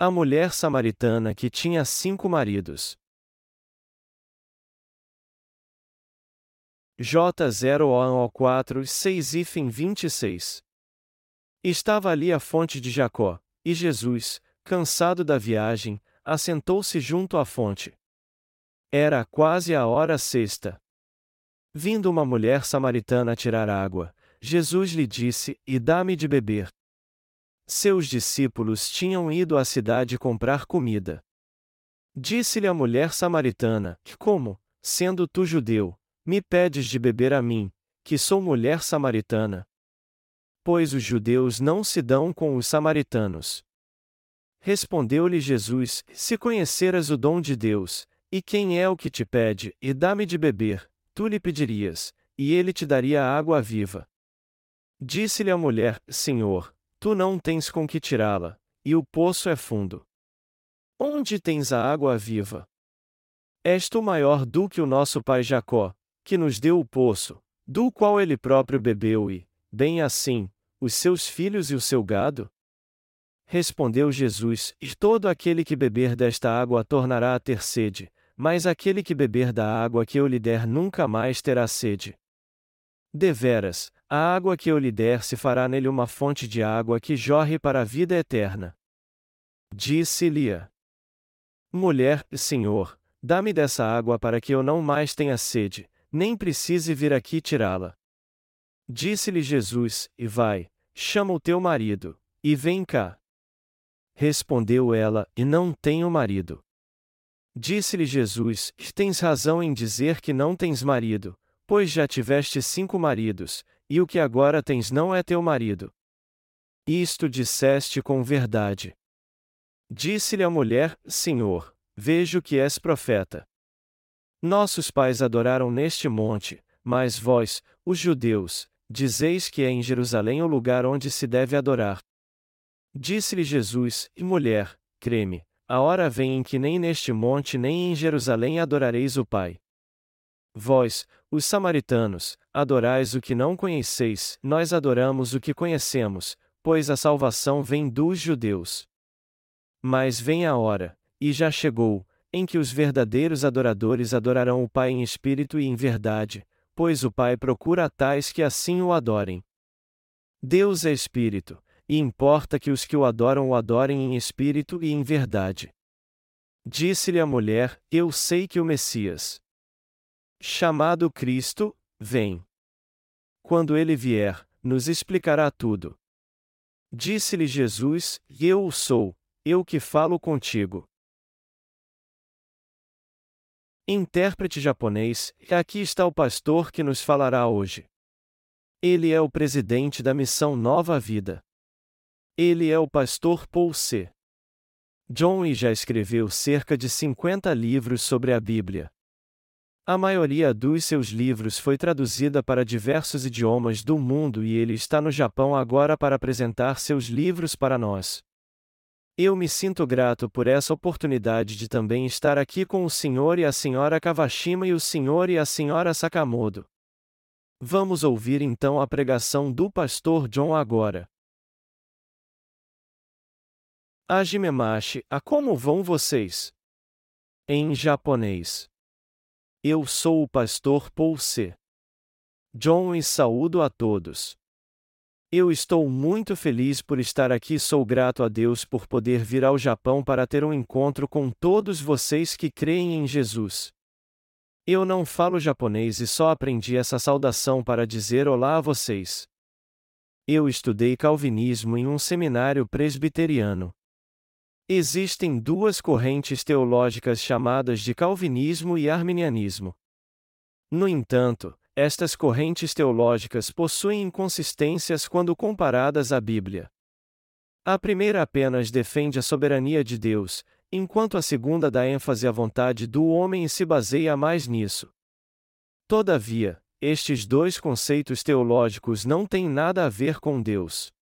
A mulher samaritana que tinha cinco maridos. J0O4 6 IFEM 26 Estava ali a fonte de Jacó, e Jesus, cansado da viagem, assentou-se junto à fonte. Era quase a hora sexta. Vindo uma mulher samaritana tirar água, Jesus lhe disse: E dá-me de beber. Seus discípulos tinham ido à cidade comprar comida. Disse-lhe a mulher samaritana: Como, sendo tu judeu, me pedes de beber a mim, que sou mulher samaritana? Pois os judeus não se dão com os samaritanos. Respondeu-lhe Jesus: Se conheceras o dom de Deus, e quem é o que te pede, e dá-me de beber, tu lhe pedirias, e ele te daria água viva. Disse-lhe a mulher: Senhor, Tu não tens com que tirá-la, e o poço é fundo. Onde tens a água viva? És tu maior do que o nosso pai Jacó, que nos deu o poço, do qual ele próprio bebeu e, bem assim, os seus filhos e o seu gado? Respondeu Jesus: E todo aquele que beber desta água tornará a ter sede, mas aquele que beber da água que eu lhe der nunca mais terá sede. Deveras, a água que eu lhe der se fará nele uma fonte de água que jorre para a vida eterna. Disse-lhe: Mulher, Senhor, dá-me dessa água para que eu não mais tenha sede, nem precise vir aqui tirá-la. Disse-lhe Jesus: E vai, chama o teu marido, e vem cá. Respondeu ela: E não tenho marido. Disse-lhe Jesus: Tens razão em dizer que não tens marido, pois já tiveste cinco maridos, e o que agora tens não é teu marido. Isto disseste com verdade. Disse-lhe a mulher: Senhor, vejo que és profeta. Nossos pais adoraram neste monte, mas vós, os judeus, dizeis que é em Jerusalém o lugar onde se deve adorar. Disse-lhe Jesus: E mulher, creme, a hora vem em que nem neste monte nem em Jerusalém adorareis o Pai. Vós, os samaritanos, adorais o que não conheceis, nós adoramos o que conhecemos, pois a salvação vem dos judeus. Mas vem a hora, e já chegou, em que os verdadeiros adoradores adorarão o Pai em espírito e em verdade, pois o Pai procura tais que assim o adorem. Deus é espírito, e importa que os que o adoram o adorem em espírito e em verdade. Disse-lhe a mulher: Eu sei que o Messias, chamado Cristo, vem. Quando ele vier, nos explicará tudo. Disse-lhe Jesus: Eu o sou, eu que falo contigo. Intérprete japonês, aqui está o pastor que nos falará hoje. Ele é o presidente da missão Nova Vida. Ele é o pastor Paul C. John e já escreveu cerca de 50 livros sobre a Bíblia. A maioria dos seus livros foi traduzida para diversos idiomas do mundo e ele está no Japão agora para apresentar seus livros para nós. Eu me sinto grato por essa oportunidade de também estar aqui com o Sr. e a Sra. Kawashima e o Sr. e a Sra. Sakamoto. Vamos ouvir então a pregação do pastor John agora. Ajimemashi, a como vão vocês? Em japonês. Eu sou o pastor Paul C. John e saúdo a todos. Eu estou muito feliz por estar aqui. Sou grato a Deus por poder vir ao Japão para ter um encontro com todos vocês que creem em Jesus. Eu não falo japonês e só aprendi essa saudação para dizer olá a vocês. Eu estudei calvinismo em um seminário presbiteriano. Existem duas correntes teológicas chamadas de Calvinismo e Arminianismo. No entanto, estas correntes teológicas possuem inconsistências quando comparadas à Bíblia. A primeira apenas defende a soberania de Deus, enquanto a segunda dá ênfase à vontade do homem e se baseia mais nisso. Todavia, estes dois conceitos teológicos não têm nada a ver com Deus.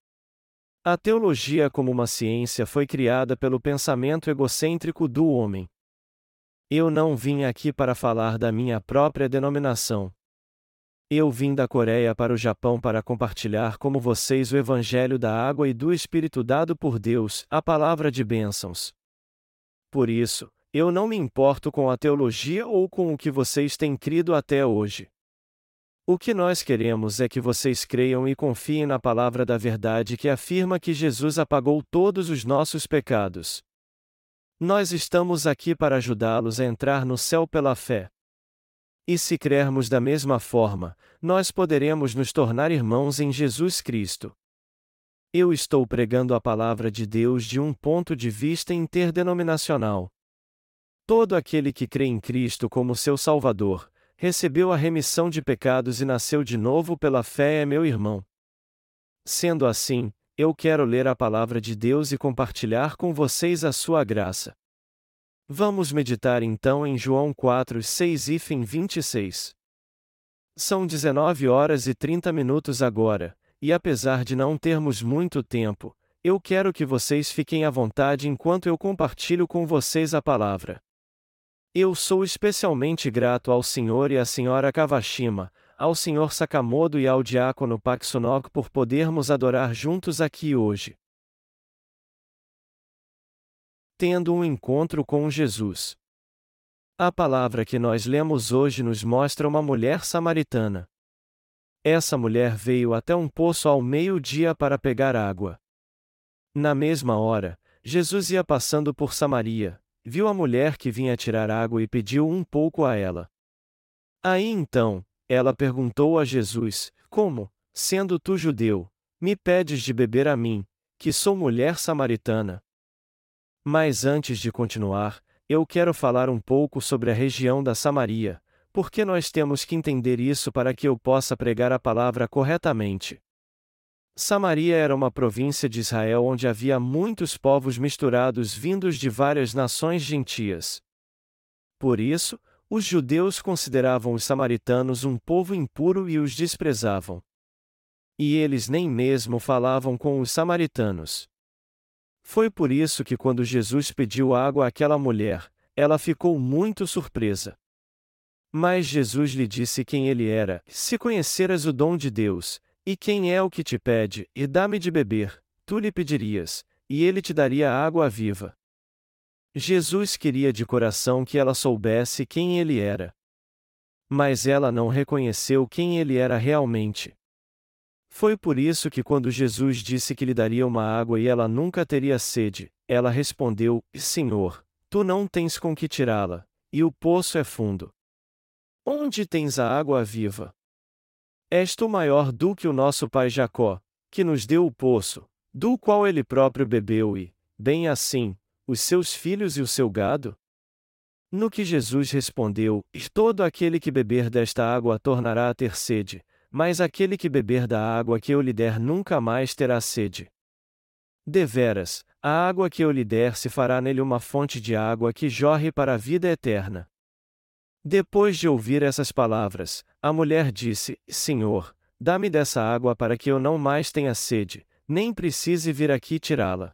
A teologia como uma ciência foi criada pelo pensamento egocêntrico do homem. Eu não vim aqui para falar da minha própria denominação. Eu vim da Coreia para o Japão para compartilhar com vocês o Evangelho da água e do Espírito dado por Deus, a palavra de bênçãos. Por isso, eu não me importo com a teologia ou com o que vocês têm crido até hoje. O que nós queremos é que vocês creiam e confiem na palavra da verdade que afirma que Jesus apagou todos os nossos pecados. Nós estamos aqui para ajudá-los a entrar no céu pela fé. E se crermos da mesma forma, nós poderemos nos tornar irmãos em Jesus Cristo. Eu estou pregando a palavra de Deus de um ponto de vista interdenominacional. Todo aquele que crê em Cristo como seu Salvador, recebeu a remissão de pecados e nasceu de novo pela fé é meu irmão. Sendo assim, eu quero ler a palavra de Deus e compartilhar com vocês a sua graça. Vamos meditar então em João 4, 6 e fim 26. São 19 horas e 30 minutos agora, e apesar de não termos muito tempo, eu quero que vocês fiquem à vontade enquanto eu compartilho com vocês a palavra. Eu sou especialmente grato ao Senhor e à Senhora Kawashima, ao Senhor Sakamoto e ao Diácono Paksunok por podermos adorar juntos aqui hoje. Tendo um encontro com Jesus. A palavra que nós lemos hoje nos mostra uma mulher samaritana. Essa mulher veio até um poço ao meio-dia para pegar água. Na mesma hora, Jesus ia passando por Samaria, viu a mulher que vinha tirar água e pediu um pouco a ela. Aí então, ela perguntou a Jesus: Como, sendo tu judeu, me pedes de beber a mim, que sou mulher samaritana? Mas antes de continuar, eu quero falar um pouco sobre a região da Samaria, porque nós temos que entender isso para que eu possa pregar a palavra corretamente. Samaria era uma província de Israel onde havia muitos povos misturados vindos de várias nações gentias. Por isso, os judeus consideravam os samaritanos um povo impuro e os desprezavam. E eles nem mesmo falavam com os samaritanos. Foi por isso que, quando Jesus pediu água àquela mulher, ela ficou muito surpresa. Mas Jesus lhe disse quem ele era: Se conheceras o dom de Deus, e quem é o que te pede, e dá-me de beber, tu lhe pedirias, e ele te daria água viva. Jesus queria de coração que ela soubesse quem ele era. Mas ela não reconheceu quem ele era realmente. Foi por isso que, quando Jesus disse que lhe daria uma água e ela nunca teria sede, ela respondeu: Senhor, tu não tens com que tirá-la, e o poço é fundo. Onde tens a água viva? És tu maior do que o nosso pai Jacó, que nos deu o poço, do qual ele próprio bebeu e, bem assim, os seus filhos e o seu gado? No que Jesus respondeu: Todo aquele que beber desta água tornará a ter sede, mas aquele que beber da água que eu lhe der nunca mais terá sede. Deveras, a água que eu lhe der se fará nele uma fonte de água que jorre para a vida eterna. Depois de ouvir essas palavras, a mulher disse: Senhor, dá-me dessa água para que eu não mais tenha sede, nem precise vir aqui tirá-la.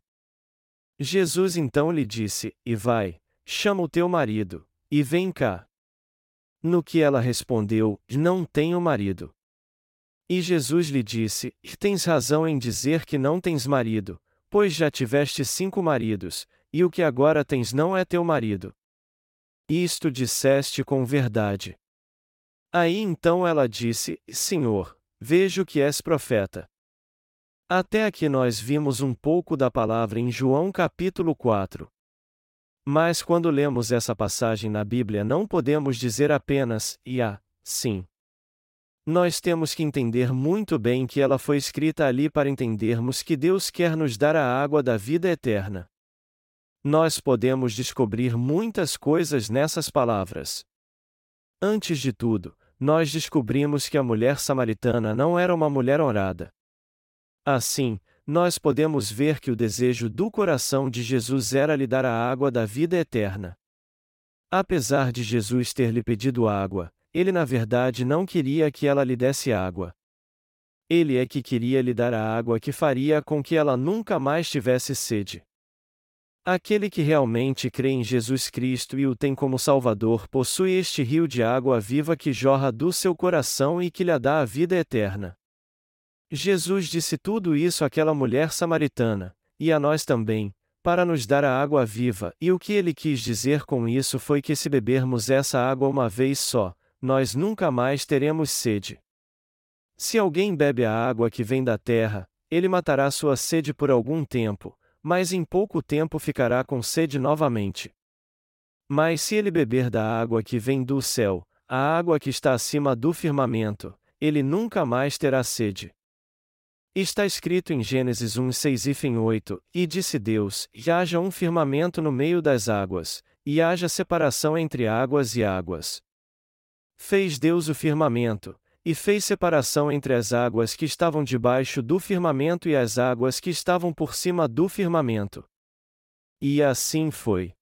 Jesus então lhe disse: E vai, chama o teu marido, e vem cá. No que ela respondeu: Não tenho marido. E Jesus lhe disse: Tens razão em dizer que não tens marido, pois já tiveste cinco maridos, e o que agora tens não é teu marido. Isto disseste com verdade. Aí então ela disse: Senhor, vejo que és profeta. Até aqui nós vimos um pouco da palavra em João capítulo 4. Mas quando lemos essa passagem na Bíblia não podemos dizer apenas, e a, sim. Nós temos que entender muito bem que ela foi escrita ali para entendermos que Deus quer nos dar a água da vida eterna nós podemos descobrir muitas coisas nessas palavras. Antes de tudo, nós descobrimos que a mulher samaritana não era uma mulher honrada. Assim, nós podemos ver que o desejo do coração de Jesus era lhe dar a água da vida eterna. Apesar de Jesus ter lhe pedido água, ele na verdade não queria que ela lhe desse água. Ele é que queria lhe dar a água que faria com que ela nunca mais tivesse sede. Aquele que realmente crê em Jesus Cristo e o tem como Salvador possui este rio de água viva que jorra do seu coração e que lhe dá a vida eterna. Jesus disse tudo isso àquela mulher samaritana, e a nós também, para nos dar a água viva, e o que ele quis dizer com isso foi que se bebermos essa água uma vez só, nós nunca mais teremos sede. Se alguém bebe a água que vem da terra, ele matará sua sede por algum tempo, mas em pouco tempo ficará com sede novamente. Mas se ele beber da água que vem do céu, a água que está acima do firmamento, ele nunca mais terá sede. Está escrito em Gênesis 1, 6 e 8, e disse Deus: E haja um firmamento no meio das águas, e haja separação entre águas e águas. Fez Deus o firmamento, e fez separação entre as águas que estavam debaixo do firmamento e as águas que estavam por cima do firmamento. E assim foi.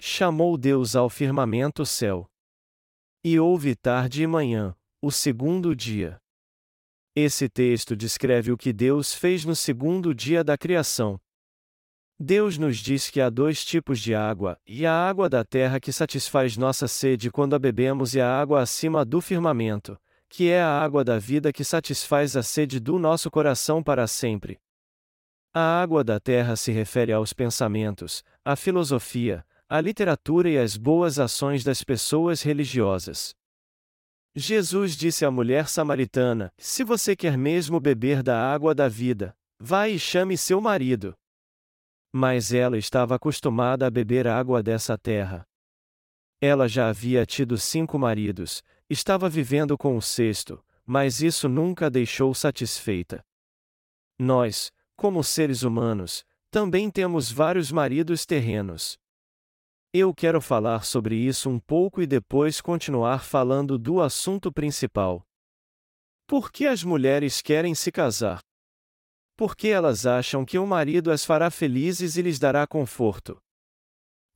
Chamou Deus ao firmamento céu. E houve tarde e manhã, o segundo dia. Esse texto descreve o que Deus fez no segundo dia da criação. Deus nos diz que há dois tipos de água, e a água da terra que satisfaz nossa sede quando a bebemos e a água acima do firmamento, que é a água da vida que satisfaz a sede do nosso coração para sempre. A água da terra se refere aos pensamentos, à filosofia, à literatura e às boas ações das pessoas religiosas. Jesus disse à mulher samaritana: Se você quer mesmo beber da água da vida, vá e chame seu marido. Mas ela estava acostumada a beber água dessa terra. Ela já havia tido cinco maridos, Estava vivendo com o sexto, mas isso nunca a deixou satisfeita. Nós, como seres humanos, também temos vários maridos terrenos. Eu quero falar sobre isso um pouco e depois continuar falando do assunto principal. Por que as mulheres querem se casar? Porque elas acham que o marido as fará felizes e lhes dará conforto.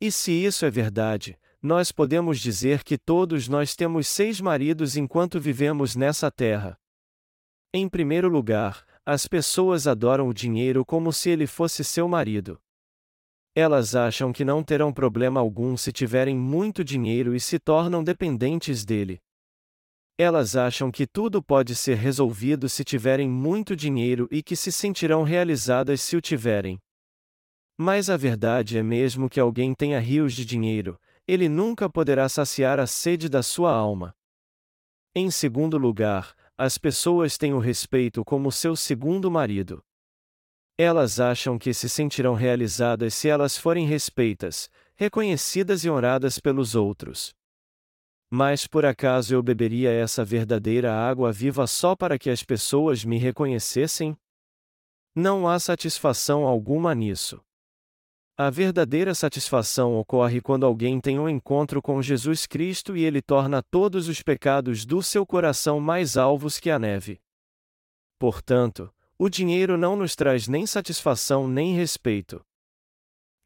E se isso é verdade, nós podemos dizer que todos nós temos seis maridos enquanto vivemos nessa terra. Em primeiro lugar, as pessoas adoram o dinheiro como se ele fosse seu marido. Elas acham que não terão problema algum se tiverem muito dinheiro e se tornam dependentes dele. Elas acham que tudo pode ser resolvido se tiverem muito dinheiro e que se sentirão realizadas se o tiverem. Mas a verdade é mesmo que alguém tenha rios de dinheiro, ele nunca poderá saciar a sede da sua alma. Em segundo lugar, as pessoas têm o respeito como seu segundo marido. Elas acham que se sentirão realizadas se elas forem respeitas, reconhecidas e honradas pelos outros. Mas por acaso eu beberia essa verdadeira água viva só para que as pessoas me reconhecessem? Não há satisfação alguma nisso. A verdadeira satisfação ocorre quando alguém tem um encontro com Jesus Cristo e ele torna todos os pecados do seu coração mais alvos que a neve. Portanto, o dinheiro não nos traz nem satisfação nem respeito.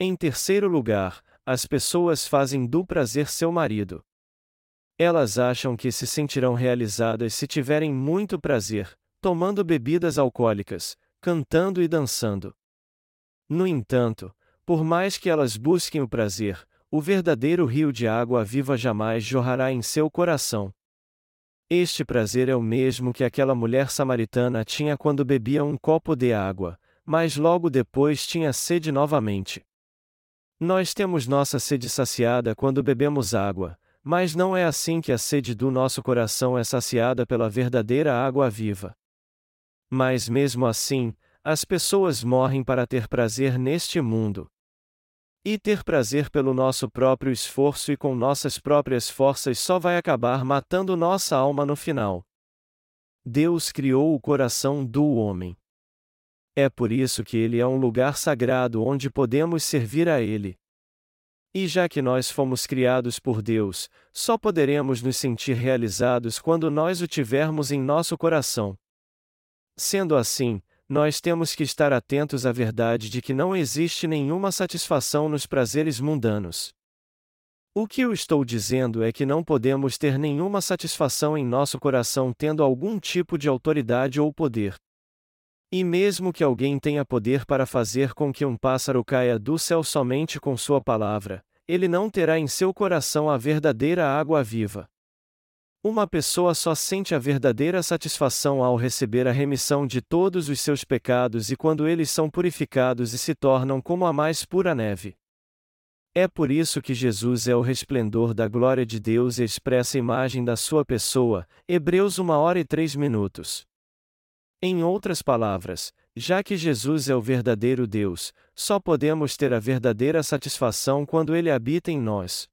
Em terceiro lugar, as pessoas fazem do prazer seu marido. Elas acham que se sentirão realizadas se tiverem muito prazer, tomando bebidas alcoólicas, cantando e dançando. No entanto, por mais que elas busquem o prazer, o verdadeiro rio de água viva jamais jorrará em seu coração. Este prazer é o mesmo que aquela mulher samaritana tinha quando bebia um copo de água, mas logo depois tinha sede novamente. Nós temos nossa sede saciada quando bebemos água, mas não é assim que a sede do nosso coração é saciada pela verdadeira água viva. Mas mesmo assim, as pessoas morrem para ter prazer neste mundo. E ter prazer pelo nosso próprio esforço e com nossas próprias forças só vai acabar matando nossa alma no final. Deus criou o coração do homem. É por isso que ele é um lugar sagrado onde podemos servir a ele. E já que nós fomos criados por Deus, só poderemos nos sentir realizados quando nós o tivermos em nosso coração. Sendo assim, nós temos que estar atentos à verdade de que não existe nenhuma satisfação nos prazeres mundanos. O que eu estou dizendo é que não podemos ter nenhuma satisfação em nosso coração tendo algum tipo de autoridade ou poder. E mesmo que alguém tenha poder para fazer com que um pássaro caia do céu somente com sua palavra, ele não terá em seu coração a verdadeira água viva. Uma pessoa só sente a verdadeira satisfação ao receber a remissão de todos os seus pecados e quando eles são purificados e se tornam como a mais pura neve. É por isso que Jesus é o resplendor da glória de Deus e expressa a imagem da sua pessoa, Hebreus 1 hora e 3 minutos. Em outras palavras, já que Jesus é o verdadeiro Deus, só podemos ter a verdadeira satisfação quando Ele habita em nós.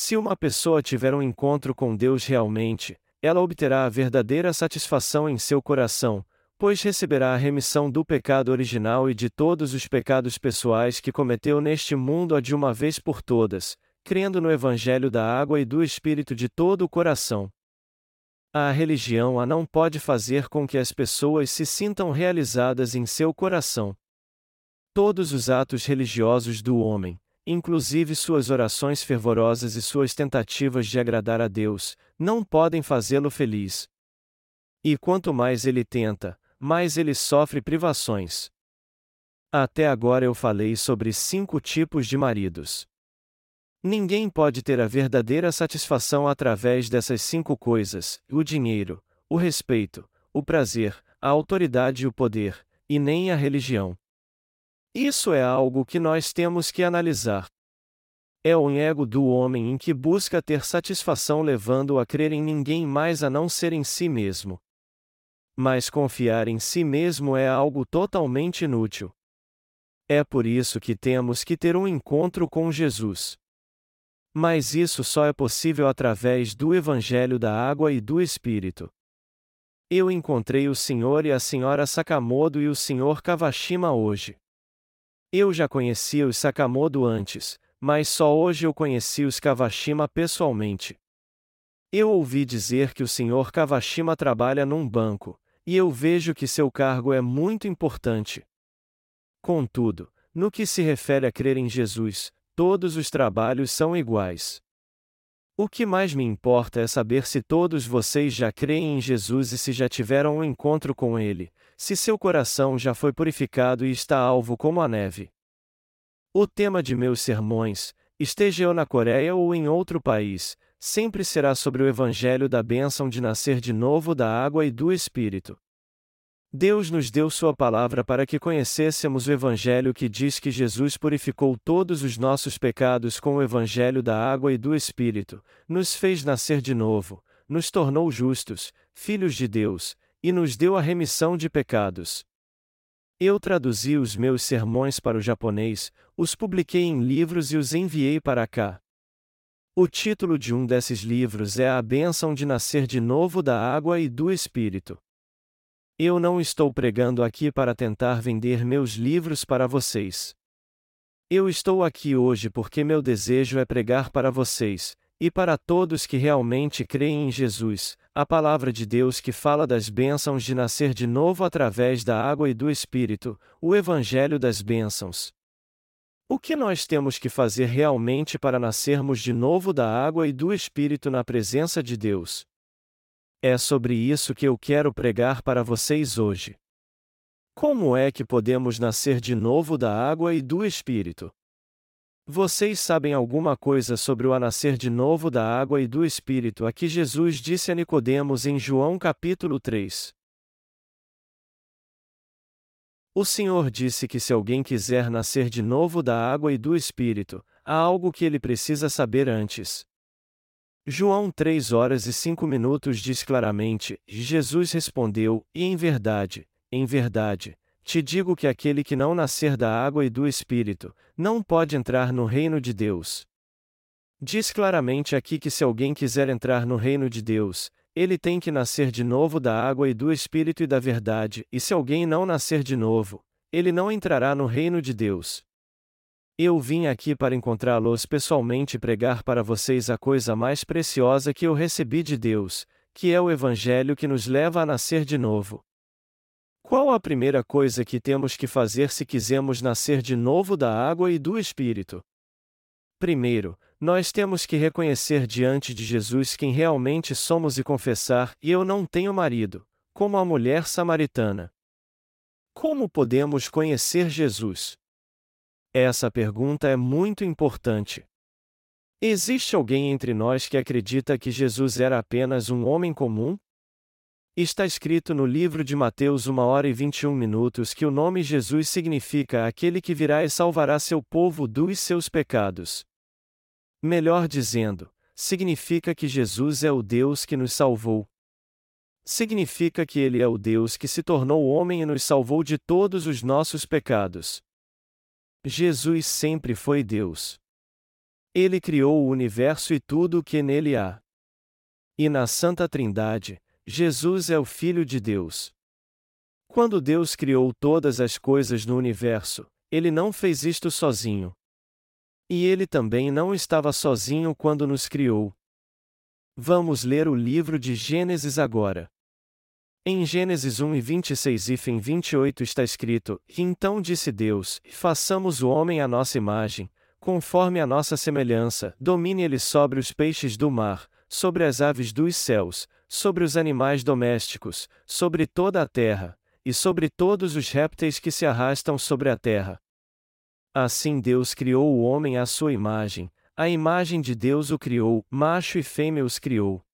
Se uma pessoa tiver um encontro com Deus realmente, ela obterá a verdadeira satisfação em seu coração, pois receberá a remissão do pecado original e de todos os pecados pessoais que cometeu neste mundo de uma vez por todas, crendo no Evangelho da água e do Espírito de todo o coração. A religião a não pode fazer com que as pessoas se sintam realizadas em seu coração. Todos os atos religiosos do homem, inclusive suas orações fervorosas e suas tentativas de agradar a Deus, não podem fazê-lo feliz. E quanto mais ele tenta, mais ele sofre privações. Até agora eu falei sobre cinco tipos de maridos. Ninguém pode ter a verdadeira satisfação através dessas cinco coisas: o dinheiro, o respeito, o prazer, a autoridade e o poder, e nem a religião. Isso é algo que nós temos que analisar. É o ego do homem em que busca ter satisfação levando-o a crer em ninguém mais a não ser em si mesmo. Mas confiar em si mesmo é algo totalmente inútil. É por isso que temos que ter um encontro com Jesus. Mas isso só é possível através do Evangelho da Água e do Espírito. Eu encontrei o Senhor e a Senhora Sakamoto e o Senhor Kawashima hoje. Eu já conhecia os Sakamoto antes, mas só hoje eu conheci os Kawashima pessoalmente. Eu ouvi dizer que o Sr. Kawashima trabalha num banco, e eu vejo que seu cargo é muito importante. Contudo, no que se refere a crer em Jesus, Todos os trabalhos são iguais. O que mais me importa é saber se todos vocês já creem em Jesus e se já tiveram um encontro com Ele, se seu coração já foi purificado e está alvo como a neve. O tema de meus sermões, esteja eu na Coreia ou em outro país, sempre será sobre o Evangelho da bênção de nascer de novo da água e do Espírito. Deus nos deu Sua palavra para que conhecêssemos o Evangelho que diz que Jesus purificou todos os nossos pecados com o Evangelho da água e do Espírito, nos fez nascer de novo, nos tornou justos, filhos de Deus, e nos deu a remissão de pecados. Eu traduzi os meus sermões para o japonês, os publiquei em livros e os enviei para cá. O título de um desses livros é A Bênção de Nascer de Novo da Água e do Espírito. Eu não estou pregando aqui para tentar vender meus livros para vocês. Eu estou aqui hoje porque meu desejo é pregar para vocês, e para todos que realmente creem em Jesus, a palavra de Deus que fala das bênçãos de nascer de novo através da água e do Espírito, o Evangelho das bênçãos. O que nós temos que fazer realmente para nascermos de novo da água e do Espírito na presença de Deus? É sobre isso que eu quero pregar para vocês hoje. Como é que podemos nascer de novo da água e do Espírito? Vocês sabem alguma coisa sobre o nascer de novo da água e do Espírito a que Jesus disse a Nicodemos em João capítulo 3. O Senhor disse que se alguém quiser nascer de novo da água e do Espírito, há algo que ele precisa saber antes. João 3 horas e 5 minutos diz claramente: Jesus respondeu: E em verdade, em verdade, te digo que aquele que não nascer da água e do Espírito, não pode entrar no reino de Deus. Diz claramente aqui que se alguém quiser entrar no reino de Deus, ele tem que nascer de novo da água e do Espírito e da verdade, e se alguém não nascer de novo, ele não entrará no reino de Deus. Eu vim aqui para encontrá-los pessoalmente e pregar para vocês a coisa mais preciosa que eu recebi de Deus, que é o Evangelho que nos leva a nascer de novo. Qual a primeira coisa que temos que fazer se quisermos nascer de novo da água e do Espírito? Primeiro, nós temos que reconhecer diante de Jesus quem realmente somos e confessar: Eu não tenho marido, como a mulher samaritana. Como podemos conhecer Jesus? Essa pergunta é muito importante. Existe alguém entre nós que acredita que Jesus era apenas um homem comum? Está escrito no livro de Mateus 1 hora e 21 minutos que o nome Jesus significa aquele que virá e salvará seu povo dos seus pecados. Melhor dizendo, significa que Jesus é o Deus que nos salvou. Significa que Ele é o Deus que se tornou homem e nos salvou de todos os nossos pecados. Jesus sempre foi Deus. Ele criou o universo e tudo o que nele há. E na Santa Trindade, Jesus é o Filho de Deus. Quando Deus criou todas as coisas no universo, ele não fez isto sozinho. E ele também não estava sozinho quando nos criou. Vamos ler o livro de Gênesis agora. Em Gênesis 1 e 26 e fim 28 está escrito: Então disse Deus: Façamos o homem à nossa imagem, conforme a nossa semelhança, domine ele sobre os peixes do mar, sobre as aves dos céus, sobre os animais domésticos, sobre toda a terra, e sobre todos os répteis que se arrastam sobre a terra. Assim Deus criou o homem à sua imagem, a imagem de Deus o criou, macho e fêmea os criou.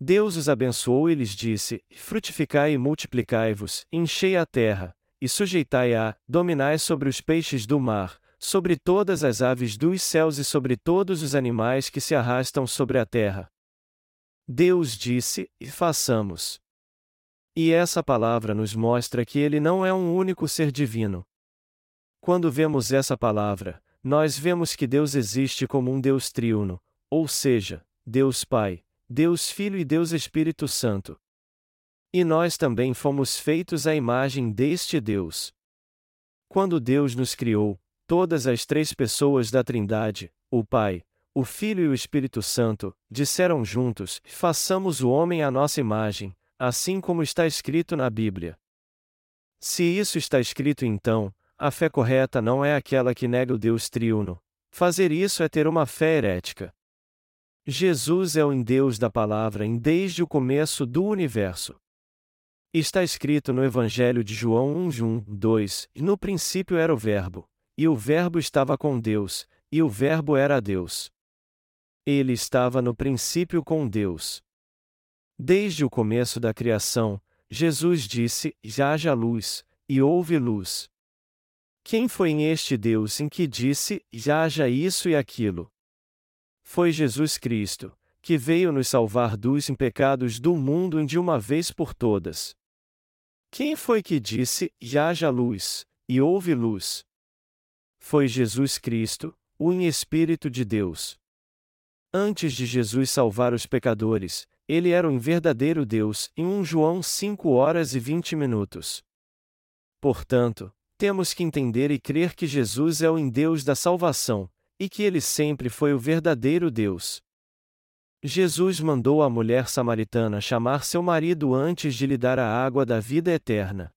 Deus os abençoou e lhes disse: Frutificai e multiplicai-vos, enchei a terra, e sujeitai-a, dominai sobre os peixes do mar, sobre todas as aves dos céus e sobre todos os animais que se arrastam sobre a terra. Deus disse: E façamos. E essa palavra nos mostra que ele não é um único ser divino. Quando vemos essa palavra, nós vemos que Deus existe como um Deus triuno, ou seja, Deus Pai, Deus Filho e Deus Espírito Santo. E nós também fomos feitos à imagem deste Deus. Quando Deus nos criou, todas as três pessoas da Trindade, o Pai, o Filho e o Espírito Santo, disseram juntos: Façamos o homem à nossa imagem, assim como está escrito na Bíblia. Se isso está escrito então, a fé correta não é aquela que nega o Deus triuno. Fazer isso é ter uma fé herética. Jesus é o Deus da palavra em desde o começo do universo. Está escrito no Evangelho de João 1, 2: No princípio era o Verbo, e o Verbo estava com Deus, e o Verbo era Deus. Ele estava no princípio com Deus. Desde o começo da criação, Jesus disse: Já haja luz, e houve luz. Quem foi este Deus em que disse: Já haja isso e aquilo? Foi Jesus Cristo, que veio nos salvar dos pecados do mundo de uma vez por todas. Quem foi que disse: haja luz, e houve luz? Foi Jesus Cristo, o Espírito de Deus. Antes de Jesus salvar os pecadores, ele era um verdadeiro Deus, em 1 João 5 horas e 20 minutos. Portanto, temos que entender e crer que Jesus é o em Deus da salvação, e que ele sempre foi o verdadeiro Deus. Jesus mandou a mulher samaritana chamar seu marido antes de lhe dar a água da vida eterna.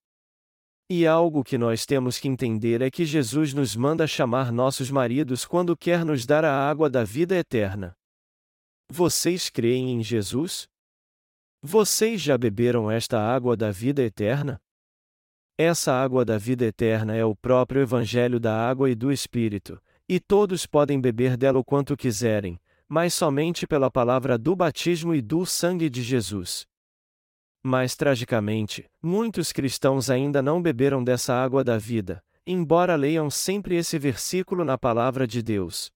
E algo que nós temos que entender é que Jesus nos manda chamar nossos maridos quando quer nos dar a água da vida eterna. Vocês creem em Jesus? Vocês já beberam esta água da vida eterna? Essa água da vida eterna é o próprio Evangelho da Água e do Espírito, e todos podem beber dela o quanto quiserem, mas somente pela palavra do batismo e do sangue de Jesus. Mas tragicamente, muitos cristãos ainda não beberam dessa água da vida, embora leiam sempre esse versículo na palavra de Deus.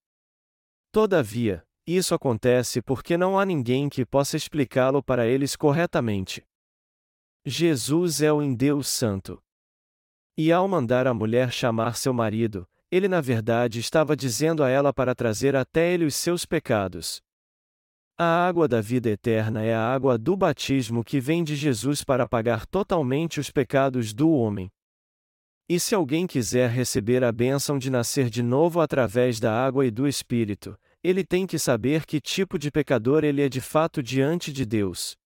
Todavia, isso acontece porque não há ninguém que possa explicá-lo para eles corretamente. Jesus é o em Deus Santo. E ao mandar a mulher chamar seu marido, ele na verdade estava dizendo a ela para trazer até ele os seus pecados. A água da vida eterna é a água do batismo que vem de Jesus para pagar totalmente os pecados do homem. E se alguém quiser receber a bênção de nascer de novo através da água e do Espírito, ele tem que saber que tipo de pecador ele é de fato diante de Deus.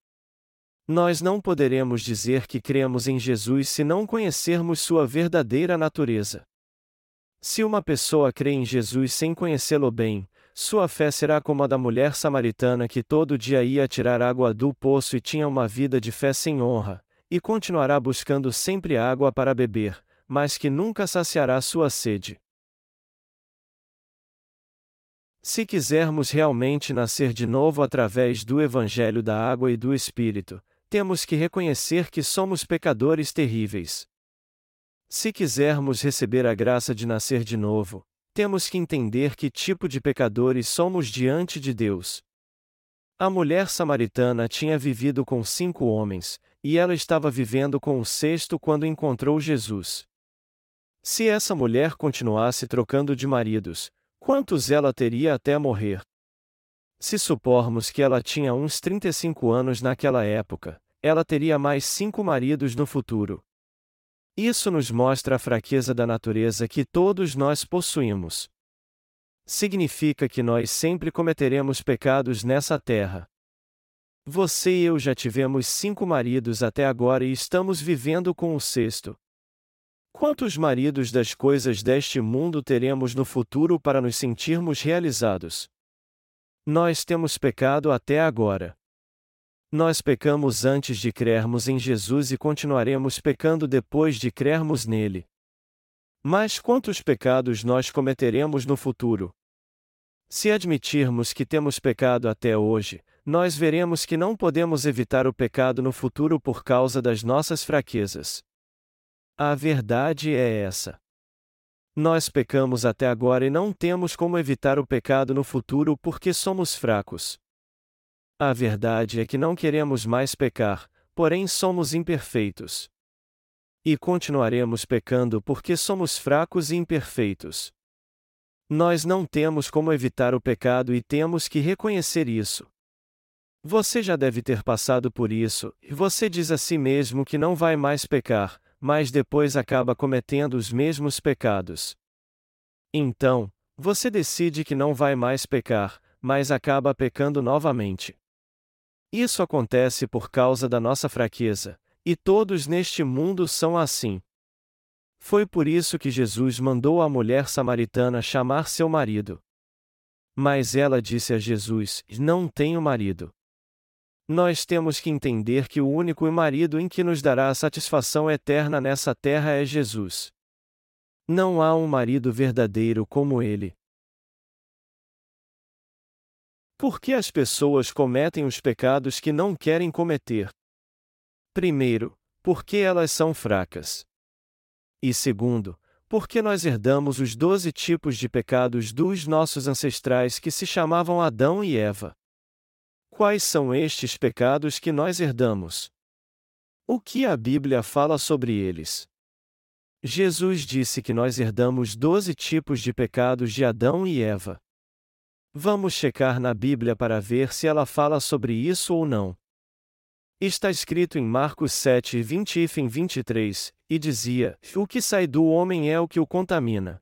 Nós não poderemos dizer que cremos em Jesus se não conhecermos sua verdadeira natureza. Se uma pessoa crê em Jesus sem conhecê-lo bem, sua fé será como a da mulher samaritana que todo dia ia tirar água do poço e tinha uma vida de fé sem honra, e continuará buscando sempre água para beber, mas que nunca saciará sua sede. Se quisermos realmente nascer de novo através do Evangelho da Água e do Espírito, temos que reconhecer que somos pecadores terríveis. Se quisermos receber a graça de nascer de novo, temos que entender que tipo de pecadores somos diante de Deus. A mulher samaritana tinha vivido com cinco homens, e ela estava vivendo com o sexto quando encontrou Jesus. Se essa mulher continuasse trocando de maridos, quantos ela teria até morrer? Se supormos que ela tinha uns 35 anos naquela época, ela teria mais cinco maridos no futuro. Isso nos mostra a fraqueza da natureza que todos nós possuímos. Significa que nós sempre cometeremos pecados nessa terra. Você e eu já tivemos cinco maridos até agora e estamos vivendo com o sexto. Quantos maridos das coisas deste mundo teremos no futuro para nos sentirmos realizados? Nós temos pecado até agora. Nós pecamos antes de crermos em Jesus e continuaremos pecando depois de crermos nele. Mas quantos pecados nós cometeremos no futuro? Se admitirmos que temos pecado até hoje, nós veremos que não podemos evitar o pecado no futuro por causa das nossas fraquezas. A verdade é essa. Nós pecamos até agora e não temos como evitar o pecado no futuro porque somos fracos. A verdade é que não queremos mais pecar, porém somos imperfeitos. E continuaremos pecando porque somos fracos e imperfeitos. Nós não temos como evitar o pecado e temos que reconhecer isso. Você já deve ter passado por isso, e você diz a si mesmo que não vai mais pecar, mas depois acaba cometendo os mesmos pecados. Então, você decide que não vai mais pecar, mas acaba pecando novamente. Isso acontece por causa da nossa fraqueza, e todos neste mundo são assim. Foi por isso que Jesus mandou a mulher samaritana chamar seu marido. Mas ela disse a Jesus: Não tenho marido. Nós temos que entender que o único marido em que nos dará a satisfação eterna nessa terra é Jesus. Não há um marido verdadeiro como ele. Por que as pessoas cometem os pecados que não querem cometer? Primeiro, porque elas são fracas. E segundo, porque nós herdamos os doze tipos de pecados dos nossos ancestrais que se chamavam Adão e Eva. Quais são estes pecados que nós herdamos? O que a Bíblia fala sobre eles? Jesus disse que nós herdamos doze tipos de pecados de Adão e Eva. Vamos checar na Bíblia para ver se ela fala sobre isso ou não. Está escrito em Marcos 7, 20 e 23, e dizia: O que sai do homem é o que o contamina.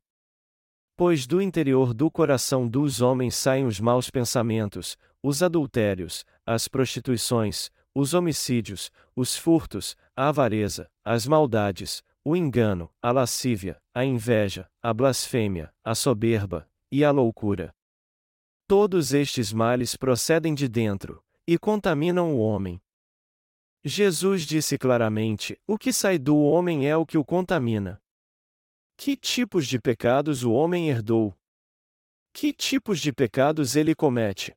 Pois do interior do coração dos homens saem os maus pensamentos, os adultérios, as prostituições, os homicídios, os furtos, a avareza, as maldades, o engano, a lascívia, a inveja, a blasfêmia, a soberba, e a loucura. Todos estes males procedem de dentro, e contaminam o homem. Jesus disse claramente: o que sai do homem é o que o contamina. Que tipos de pecados o homem herdou? Que tipos de pecados ele comete?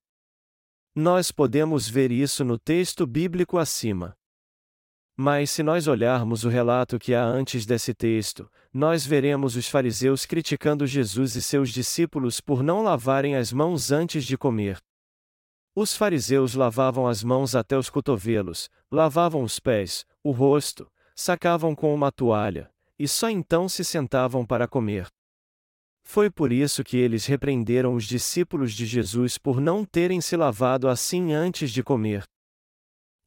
Nós podemos ver isso no texto bíblico acima. Mas se nós olharmos o relato que há antes desse texto, nós veremos os fariseus criticando Jesus e seus discípulos por não lavarem as mãos antes de comer. Os fariseus lavavam as mãos até os cotovelos, lavavam os pés, o rosto, sacavam com uma toalha, e só então se sentavam para comer. Foi por isso que eles repreenderam os discípulos de Jesus por não terem se lavado assim antes de comer.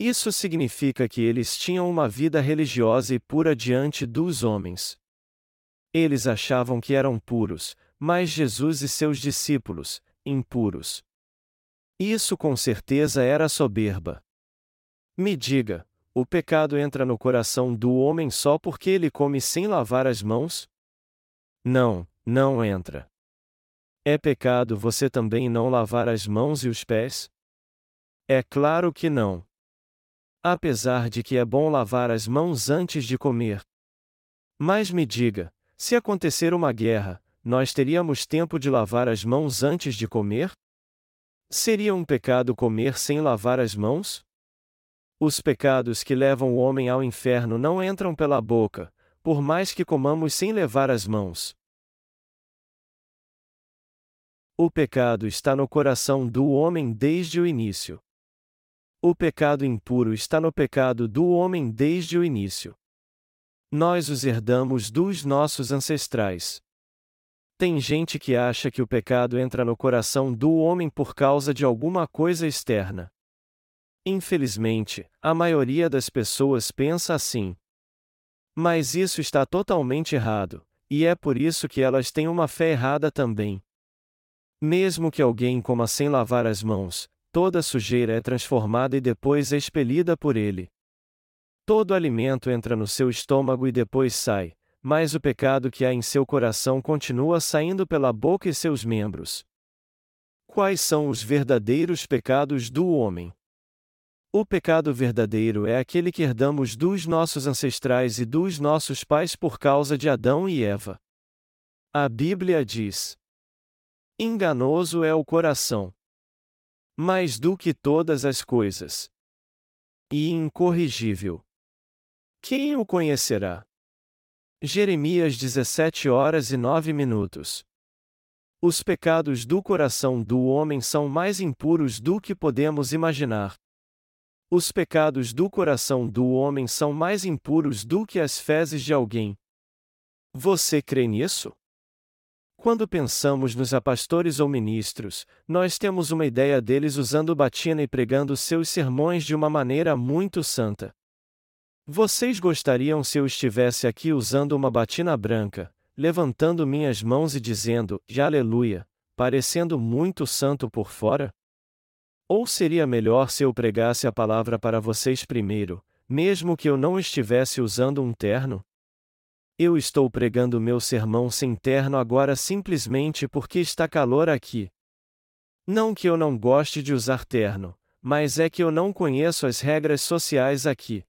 Isso significa que eles tinham uma vida religiosa e pura diante dos homens. Eles achavam que eram puros, mas Jesus e seus discípulos, impuros. Isso com certeza era soberba. Me diga, o pecado entra no coração do homem só porque ele come sem lavar as mãos? Não, não entra. É pecado você também não lavar as mãos e os pés? É claro que não. Apesar de que é bom lavar as mãos antes de comer. Mas me diga, se acontecer uma guerra, nós teríamos tempo de lavar as mãos antes de comer? Seria um pecado comer sem lavar as mãos? Os pecados que levam o homem ao inferno não entram pela boca, por mais que comamos sem levar as mãos. O pecado está no coração do homem desde o início. O pecado impuro está no pecado do homem desde o início. Nós os herdamos dos nossos ancestrais. Tem gente que acha que o pecado entra no coração do homem por causa de alguma coisa externa. Infelizmente, a maioria das pessoas pensa assim. Mas isso está totalmente errado, e é por isso que elas têm uma fé errada também. Mesmo que alguém coma sem lavar as mãos, toda sujeira é transformada e depois é expelida por ele. Todo alimento entra no seu estômago e depois sai, mas o pecado que há em seu coração continua saindo pela boca e seus membros. Quais são os verdadeiros pecados do homem? O pecado verdadeiro é aquele que herdamos dos nossos ancestrais e dos nossos pais por causa de Adão e Eva. A Bíblia diz: Enganoso é o coração. Mais do que todas as coisas. E incorrigível. Quem o conhecerá? Jeremias 17 horas e 9 minutos. Os pecados do coração do homem são mais impuros do que podemos imaginar. Os pecados do coração do homem são mais impuros do que as fezes de alguém. Você crê nisso? Quando pensamos nos apastores ou ministros, nós temos uma ideia deles usando batina e pregando seus sermões de uma maneira muito santa. Vocês gostariam se eu estivesse aqui usando uma batina branca, levantando minhas mãos e dizendo, Aleluia, parecendo muito santo por fora? Ou seria melhor se eu pregasse a palavra para vocês primeiro, mesmo que eu não estivesse usando um terno? Eu estou pregando meu sermão sem terno agora simplesmente porque está calor aqui. Não que eu não goste de usar terno, mas é que eu não conheço as regras sociais aqui.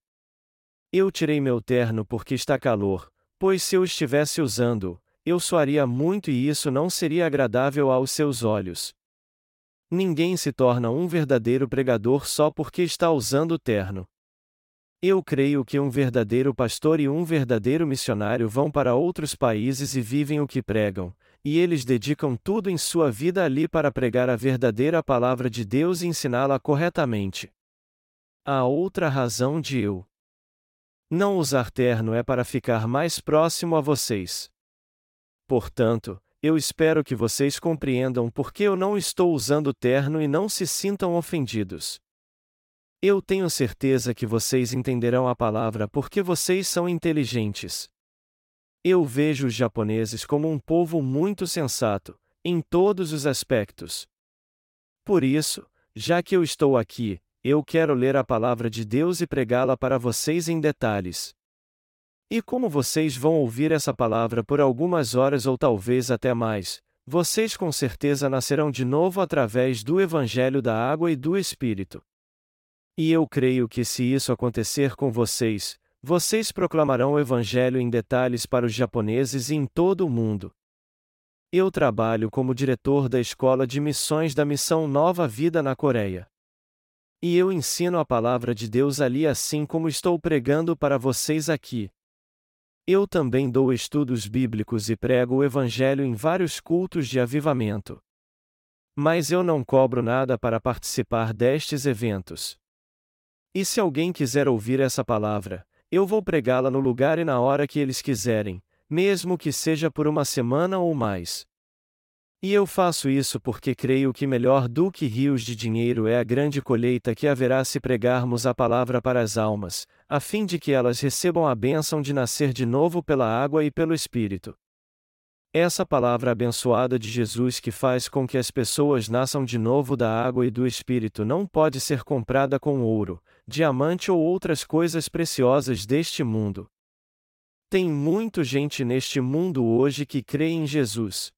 Eu tirei meu terno porque está calor, pois se eu estivesse usando, eu suaria muito e isso não seria agradável aos seus olhos. Ninguém se torna um verdadeiro pregador só porque está usando terno. Eu creio que um verdadeiro pastor e um verdadeiro missionário vão para outros países e vivem o que pregam, e eles dedicam tudo em sua vida ali para pregar a verdadeira palavra de Deus e ensiná-la corretamente. A outra razão de eu não usar terno é para ficar mais próximo a vocês. Portanto, eu espero que vocês compreendam por que eu não estou usando terno e não se sintam ofendidos. Eu tenho certeza que vocês entenderão a palavra porque vocês são inteligentes. Eu vejo os japoneses como um povo muito sensato, em todos os aspectos. Por isso, já que eu estou aqui, eu quero ler a palavra de Deus e pregá-la para vocês em detalhes. E como vocês vão ouvir essa palavra por algumas horas ou talvez até mais, vocês com certeza nascerão de novo através do Evangelho da Água e do Espírito. E eu creio que se isso acontecer com vocês, vocês proclamarão o Evangelho em detalhes para os japoneses e em todo o mundo. Eu trabalho como diretor da Escola de Missões da Missão Nova Vida na Coreia. E eu ensino a palavra de Deus ali assim como estou pregando para vocês aqui. Eu também dou estudos bíblicos e prego o Evangelho em vários cultos de avivamento. Mas eu não cobro nada para participar destes eventos. E se alguém quiser ouvir essa palavra, eu vou pregá-la no lugar e na hora que eles quiserem, mesmo que seja por uma semana ou mais. E eu faço isso porque creio que melhor do que rios de dinheiro é a grande colheita que haverá se pregarmos a palavra para as almas, a fim de que elas recebam a bênção de nascer de novo pela água e pelo Espírito. Essa palavra abençoada de Jesus que faz com que as pessoas nasçam de novo da água e do Espírito não pode ser comprada com ouro, diamante ou outras coisas preciosas deste mundo. Tem muita gente neste mundo hoje que crê em Jesus.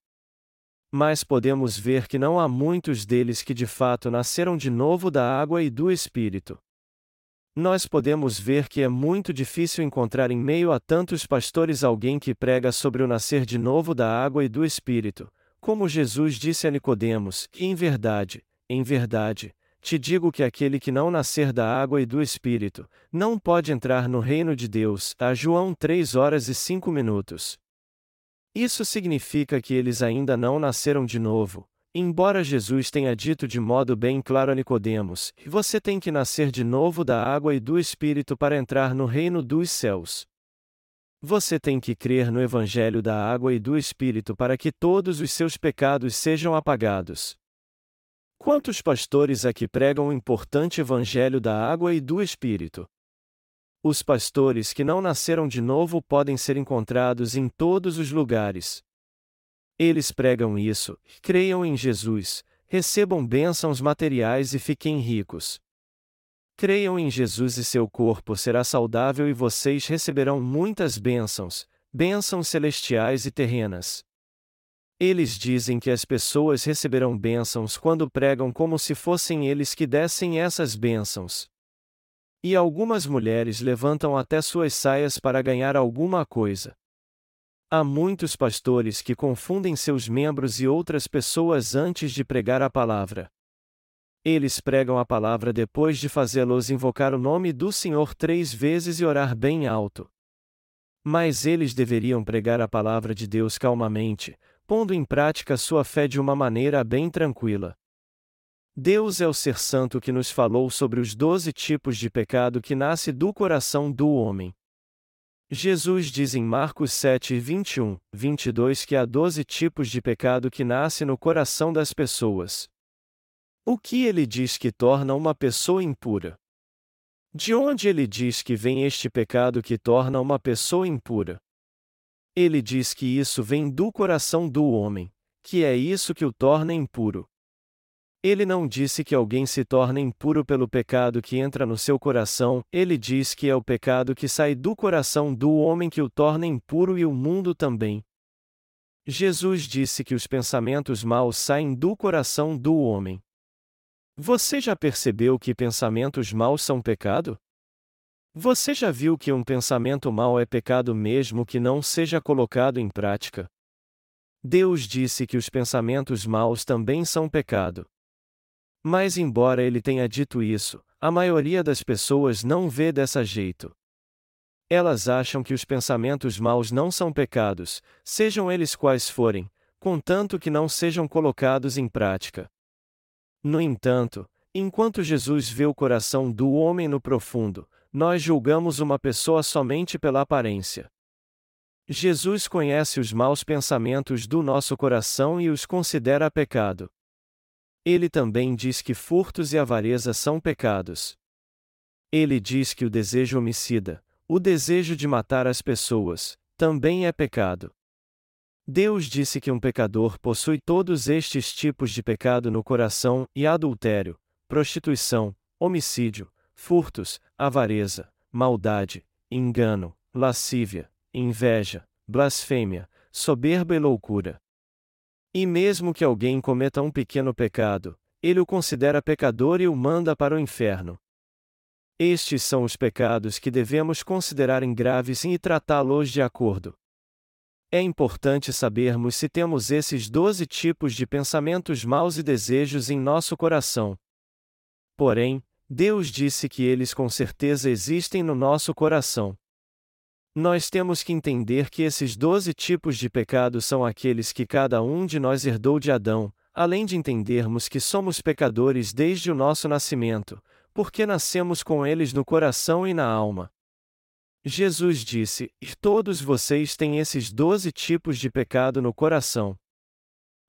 Mas podemos ver que não há muitos deles que de fato nasceram de novo da água e do Espírito. Nós podemos ver que é muito difícil encontrar em meio a tantos pastores alguém que prega sobre o nascer de novo da água e do Espírito, como Jesus disse a Nicodemos, em verdade, em verdade, te digo que aquele que não nascer da água e do Espírito, não pode entrar no reino de Deus. A João 3 horas e 5 minutos. Isso significa que eles ainda não nasceram de novo, Embora Jesus tenha dito de modo bem claro a Nicodemos, você tem que nascer de novo da água e do Espírito para entrar no reino dos céus. Você tem que crer no Evangelho da água e do Espírito para que todos os seus pecados sejam apagados. Quantos pastores aqui pregam o importante Evangelho da água e do Espírito? Os pastores que não nasceram de novo podem ser encontrados em todos os lugares. Eles pregam isso, creiam em Jesus, recebam bênçãos materiais e fiquem ricos. Creiam em Jesus e seu corpo será saudável e vocês receberão muitas bênçãos, bênçãos celestiais e terrenas. Eles dizem que as pessoas receberão bênçãos quando pregam como se fossem eles que dessem essas bênçãos. E algumas mulheres levantam até suas saias para ganhar alguma coisa. Há muitos pastores que confundem seus membros e outras pessoas antes de pregar a palavra. Eles pregam a palavra depois de fazê-los invocar o nome do Senhor três vezes e orar bem alto. Mas eles deveriam pregar a palavra de Deus calmamente, pondo em prática sua fé de uma maneira bem tranquila. Deus é o ser santo que nos falou sobre os doze tipos de pecado que nasce do coração do homem. Jesus diz em Marcos 7, 21, 22 que há doze tipos de pecado que nascem no coração das pessoas. O que ele diz que torna uma pessoa impura? De onde ele diz que vem este pecado que torna uma pessoa impura? Ele diz que isso vem do coração do homem, que é isso que o torna impuro. Ele não disse que alguém se torna impuro pelo pecado que entra no seu coração, ele diz que é o pecado que sai do coração do homem que o torna impuro e o mundo também. Jesus disse que os pensamentos maus saem do coração do homem. Você já percebeu que pensamentos maus são pecado? Você já viu que um pensamento mau é pecado mesmo que não seja colocado em prática? Deus disse que os pensamentos maus também são pecado. Mas, embora ele tenha dito isso, a maioria das pessoas não vê dessa jeito. Elas acham que os pensamentos maus não são pecados, sejam eles quais forem, contanto que não sejam colocados em prática. No entanto, enquanto Jesus vê o coração do homem no profundo, nós julgamos uma pessoa somente pela aparência. Jesus conhece os maus pensamentos do nosso coração e os considera pecado. Ele também diz que furtos e avareza são pecados. Ele diz que o desejo homicida, o desejo de matar as pessoas, também é pecado. Deus disse que um pecador possui todos estes tipos de pecado no coração, e adultério, prostituição, homicídio, furtos, avareza, maldade, engano, lascívia, inveja, blasfêmia, soberba e loucura. E mesmo que alguém cometa um pequeno pecado, ele o considera pecador e o manda para o inferno. Estes são os pecados que devemos considerar graves e tratá-los de acordo. É importante sabermos se temos esses doze tipos de pensamentos maus e desejos em nosso coração. Porém, Deus disse que eles com certeza existem no nosso coração. Nós temos que entender que esses doze tipos de pecado são aqueles que cada um de nós herdou de Adão, além de entendermos que somos pecadores desde o nosso nascimento, porque nascemos com eles no coração e na alma. Jesus disse: E todos vocês têm esses doze tipos de pecado no coração.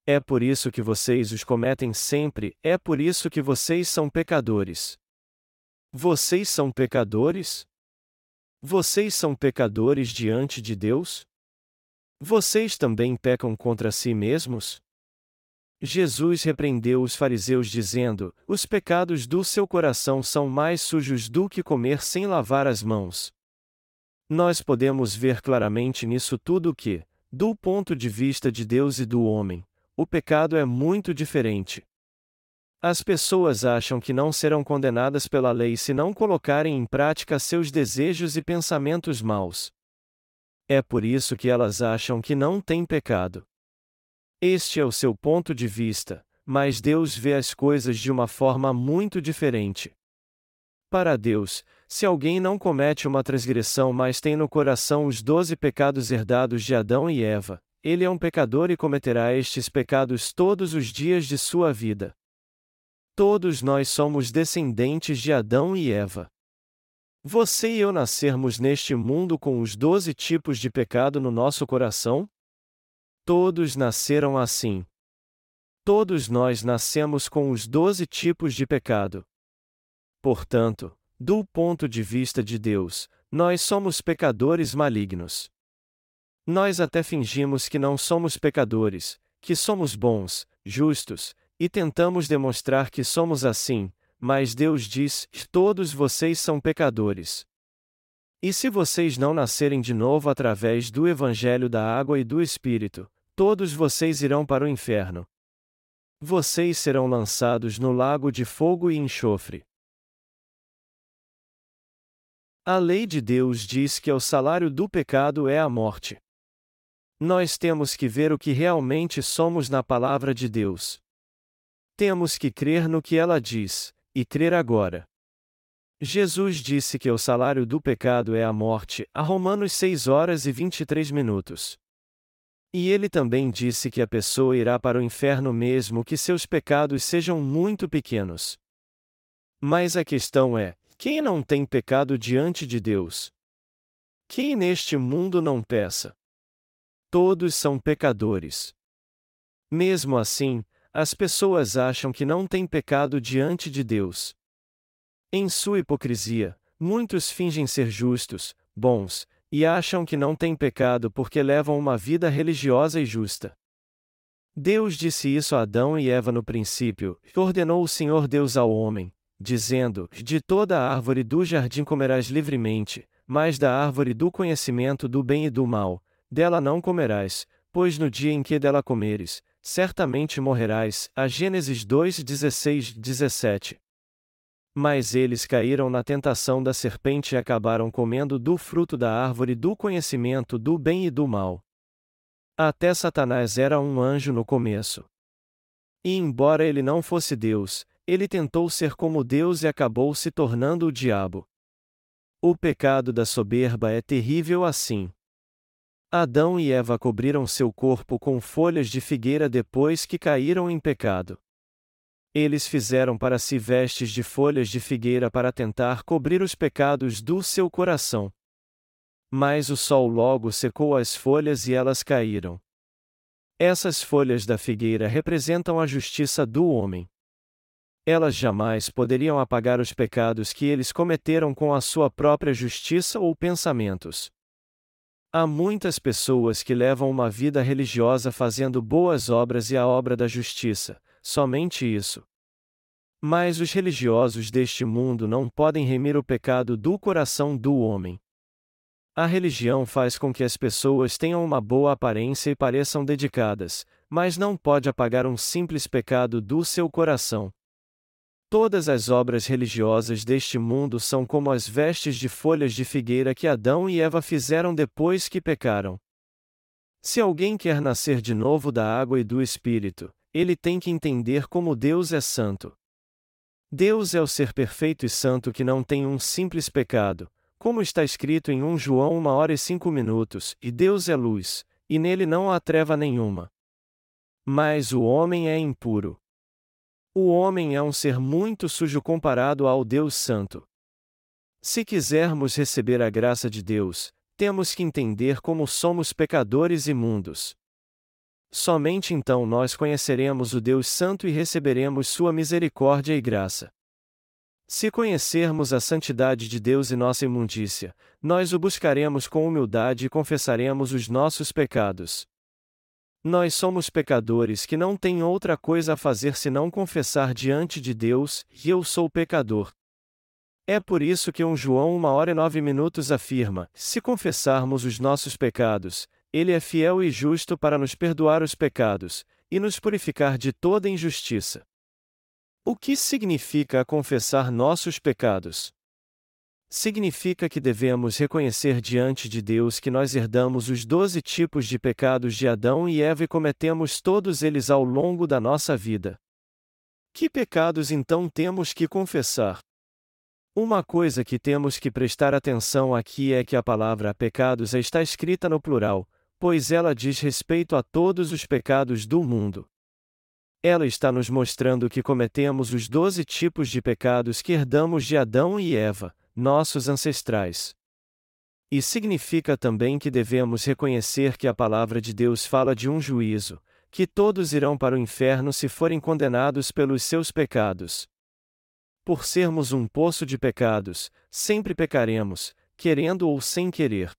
É por isso que vocês os cometem sempre, é por isso que vocês são pecadores. Vocês são pecadores? Vocês são pecadores diante de Deus? Vocês também pecam contra si mesmos? Jesus repreendeu os fariseus dizendo: Os pecados do seu coração são mais sujos do que comer sem lavar as mãos. Nós podemos ver claramente nisso tudo que, do ponto de vista de Deus e do homem, o pecado é muito diferente. As pessoas acham que não serão condenadas pela lei se não colocarem em prática seus desejos e pensamentos maus. É por isso que elas acham que não têm pecado. Este é o seu ponto de vista, mas Deus vê as coisas de uma forma muito diferente. Para Deus, se alguém não comete uma transgressão mas tem no coração os doze pecados herdados de Adão e Eva, ele é um pecador e cometerá estes pecados todos os dias de sua vida. Todos nós somos descendentes de Adão e Eva. Você e eu nascermos neste mundo com os doze tipos de pecado no nosso coração? Todos nasceram assim. Todos nós nascemos com os doze tipos de pecado. Portanto, do ponto de vista de Deus, nós somos pecadores malignos. Nós até fingimos que não somos pecadores, que somos bons, justos, e tentamos demonstrar que somos assim, mas Deus diz: todos vocês são pecadores. E se vocês não nascerem de novo através do Evangelho da Água e do Espírito, todos vocês irão para o inferno. Vocês serão lançados no lago de fogo e enxofre. A lei de Deus diz que o salário do pecado é a morte. Nós temos que ver o que realmente somos na palavra de Deus. Temos que crer no que ela diz, e crer agora. Jesus disse que o salário do pecado é a morte, a Romanos 6 horas e 23 minutos. E ele também disse que a pessoa irá para o inferno mesmo que seus pecados sejam muito pequenos. Mas a questão é: quem não tem pecado diante de Deus? Quem neste mundo não peça? Todos são pecadores. Mesmo assim, as pessoas acham que não têm pecado diante de Deus. Em sua hipocrisia, muitos fingem ser justos, bons, e acham que não têm pecado porque levam uma vida religiosa e justa. Deus disse isso a Adão e Eva no princípio, ordenou o Senhor Deus ao homem, dizendo: De toda a árvore do jardim comerás livremente, mas da árvore do conhecimento do bem e do mal, dela não comerás, pois no dia em que dela comeres, certamente morrerás. A Gênesis 2, 16, 17. Mas eles caíram na tentação da serpente e acabaram comendo do fruto da árvore do conhecimento do bem e do mal. Até Satanás era um anjo no começo. E embora ele não fosse Deus, ele tentou ser como Deus e acabou se tornando o diabo. O pecado da soberba é terrível assim. Adão e Eva cobriram seu corpo com folhas de figueira depois que caíram em pecado. Eles fizeram para si vestes de folhas de figueira para tentar cobrir os pecados do seu coração. Mas o sol logo secou as folhas e elas caíram. Essas folhas da figueira representam a justiça do homem. Elas jamais poderiam apagar os pecados que eles cometeram com a sua própria justiça ou pensamentos. Há muitas pessoas que levam uma vida religiosa fazendo boas obras e a obra da justiça, somente isso. Mas os religiosos deste mundo não podem remir o pecado do coração do homem. A religião faz com que as pessoas tenham uma boa aparência e pareçam dedicadas, mas não pode apagar um simples pecado do seu coração. Todas as obras religiosas deste mundo são como as vestes de folhas de figueira que Adão e Eva fizeram depois que pecaram. Se alguém quer nascer de novo da água e do Espírito, ele tem que entender como Deus é santo. Deus é o ser perfeito e santo que não tem um simples pecado, como está escrito em 1 João 1 hora e 5 minutos, e Deus é luz, e nele não há treva nenhuma. Mas o homem é impuro. O homem é um ser muito sujo comparado ao Deus Santo. Se quisermos receber a graça de Deus, temos que entender como somos pecadores imundos. Somente então nós conheceremos o Deus Santo e receberemos Sua misericórdia e graça. Se conhecermos a santidade de Deus e nossa imundícia, nós o buscaremos com humildade e confessaremos os nossos pecados. Nós somos pecadores que não têm outra coisa a fazer senão confessar diante de Deus, e eu sou pecador. É por isso que um João 1 hora e 9 minutos afirma: se confessarmos os nossos pecados, ele é fiel e justo para nos perdoar os pecados, e nos purificar de toda injustiça. O que significa confessar nossos pecados? Significa que devemos reconhecer diante de Deus que nós herdamos os doze tipos de pecados de Adão e Eva e cometemos todos eles ao longo da nossa vida. Que pecados então temos que confessar? Uma coisa que temos que prestar atenção aqui é que a palavra pecados está escrita no plural, pois ela diz respeito a todos os pecados do mundo. Ela está nos mostrando que cometemos os doze tipos de pecados que herdamos de Adão e Eva, nossos ancestrais. E significa também que devemos reconhecer que a palavra de Deus fala de um juízo, que todos irão para o inferno se forem condenados pelos seus pecados. Por sermos um poço de pecados, sempre pecaremos, querendo ou sem querer.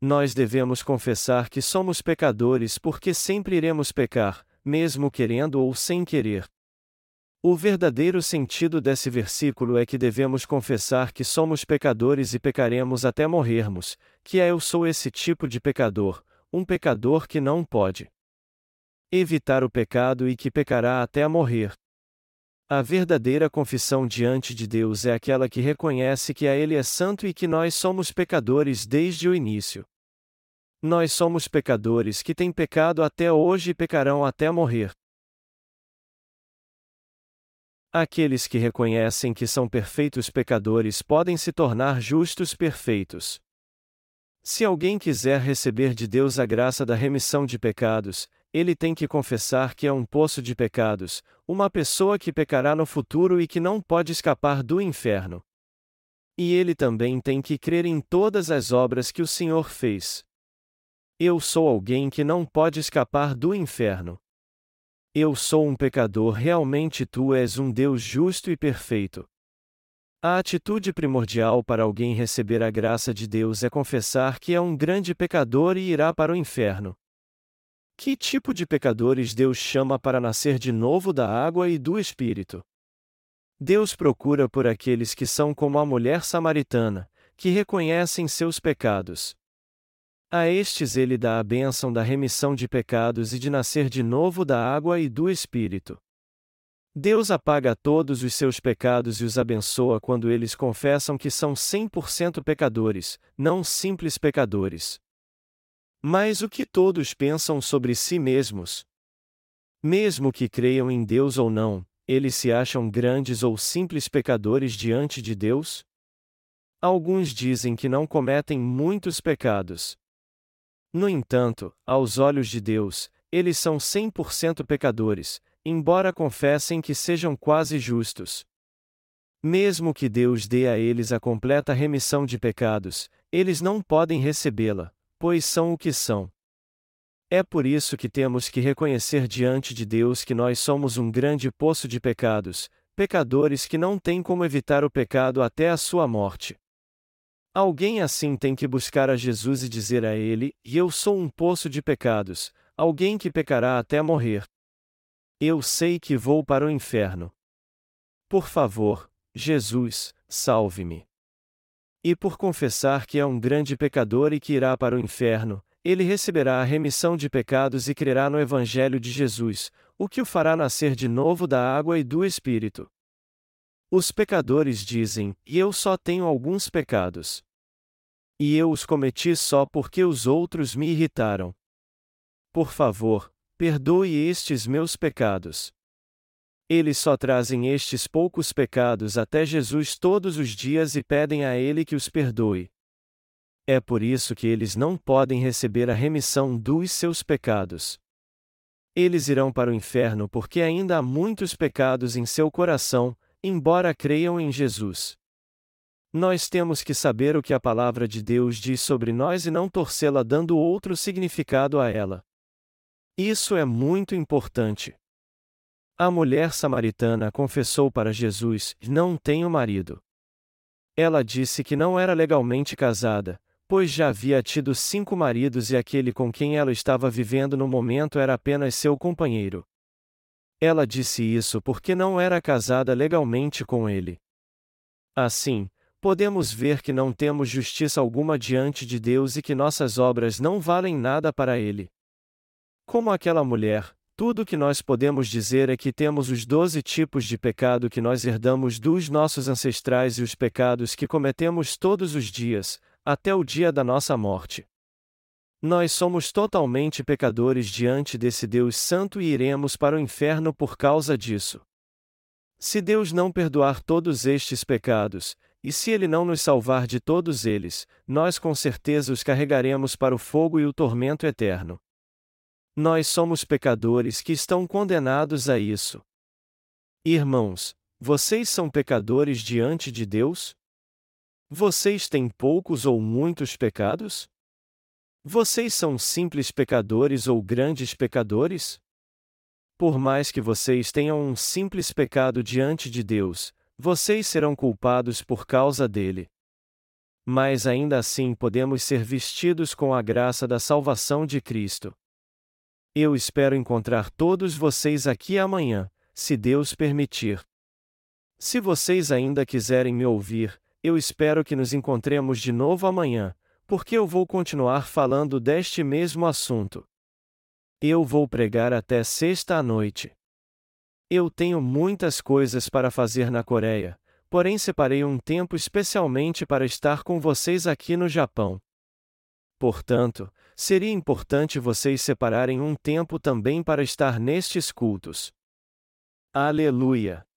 Nós devemos confessar que somos pecadores porque sempre iremos pecar, mesmo querendo ou sem querer. O verdadeiro sentido desse versículo é que devemos confessar que somos pecadores e pecaremos até morrermos, que é eu sou esse tipo de pecador, um pecador que não pode evitar o pecado e que pecará até morrer. A verdadeira confissão diante de Deus é aquela que reconhece que a Ele é santo e que nós somos pecadores desde o início. Nós somos pecadores que têm pecado até hoje e pecarão até morrer. Aqueles que reconhecem que são perfeitos pecadores podem se tornar justos perfeitos. Se alguém quiser receber de Deus a graça da remissão de pecados, ele tem que confessar que é um poço de pecados, uma pessoa que pecará no futuro e que não pode escapar do inferno. E ele também tem que crer em todas as obras que o Senhor fez. Eu sou alguém que não pode escapar do inferno. Eu sou um pecador, realmente tu és um Deus justo e perfeito. A atitude primordial para alguém receber a graça de Deus é confessar que é um grande pecador e irá para o inferno. Que tipo de pecadores Deus chama para nascer de novo da água e do Espírito? Deus procura por aqueles que são como a mulher samaritana, que reconhecem seus pecados. A estes ele dá a bênção da remissão de pecados e de nascer de novo da água e do Espírito. Deus apaga todos os seus pecados e os abençoa quando eles confessam que são 100% pecadores, não simples pecadores. Mas o que todos pensam sobre si mesmos? Mesmo que creiam em Deus ou não, eles se acham grandes ou simples pecadores diante de Deus? Alguns dizem que não cometem muitos pecados. No entanto, aos olhos de Deus, eles são 100% pecadores, embora confessem que sejam quase justos. Mesmo que Deus dê a eles a completa remissão de pecados, eles não podem recebê-la, pois são o que são. É por isso que temos que reconhecer diante de Deus que nós somos um grande poço de pecados, pecadores que não têm como evitar o pecado até a sua morte. Alguém assim tem que buscar a Jesus e dizer a ele: E eu sou um poço de pecados, alguém que pecará até morrer. Eu sei que vou para o inferno. Por favor, Jesus, salve-me. E por confessar que é um grande pecador e que irá para o inferno, ele receberá a remissão de pecados e crerá no Evangelho de Jesus, o que o fará nascer de novo da água e do Espírito. Os pecadores dizem: E eu só tenho alguns pecados. E eu os cometi só porque os outros me irritaram. Por favor, perdoe estes meus pecados. Eles só trazem estes poucos pecados até Jesus todos os dias e pedem a Ele que os perdoe. É por isso que eles não podem receber a remissão dos seus pecados. Eles irão para o inferno porque ainda há muitos pecados em seu coração, embora creiam em Jesus. Nós temos que saber o que a palavra de Deus diz sobre nós e não torcê-la dando outro significado a ela. Isso é muito importante. A mulher samaritana confessou para Jesus: Não tenho marido. Ela disse que não era legalmente casada, pois já havia tido cinco maridos e aquele com quem ela estava vivendo no momento era apenas seu companheiro. Ela disse isso porque não era casada legalmente com ele. Assim, podemos ver que não temos justiça alguma diante de Deus e que nossas obras não valem nada para ele. Como aquela mulher, Tudo o que nós podemos dizer é que temos os doze tipos de pecado que nós herdamos dos nossos ancestrais e os pecados que cometemos todos os dias, até o dia da nossa morte. Nós somos totalmente pecadores diante desse Deus Santo e iremos para o inferno por causa disso. Se Deus não perdoar todos estes pecados, e se Ele não nos salvar de todos eles, nós com certeza os carregaremos para o fogo e o tormento eterno. Nós somos pecadores que estão condenados a isso. Irmãos, vocês são pecadores diante de Deus? Vocês têm poucos ou muitos pecados? Vocês são simples pecadores ou grandes pecadores? Por mais que vocês tenham um simples pecado diante de Deus, vocês serão culpados por causa dele. Mas ainda assim podemos ser vestidos com a graça da salvação de Cristo. Eu espero encontrar todos vocês aqui amanhã, se Deus permitir. Se vocês ainda quiserem me ouvir, eu espero que nos encontremos de novo amanhã, porque eu vou continuar falando deste mesmo assunto. Eu vou pregar até sexta à noite. Eu tenho muitas coisas para fazer na Coreia, porém separei um tempo especialmente para estar com vocês aqui no Japão. Portanto, seria importante vocês separarem um tempo também para estar nestes cultos. Aleluia!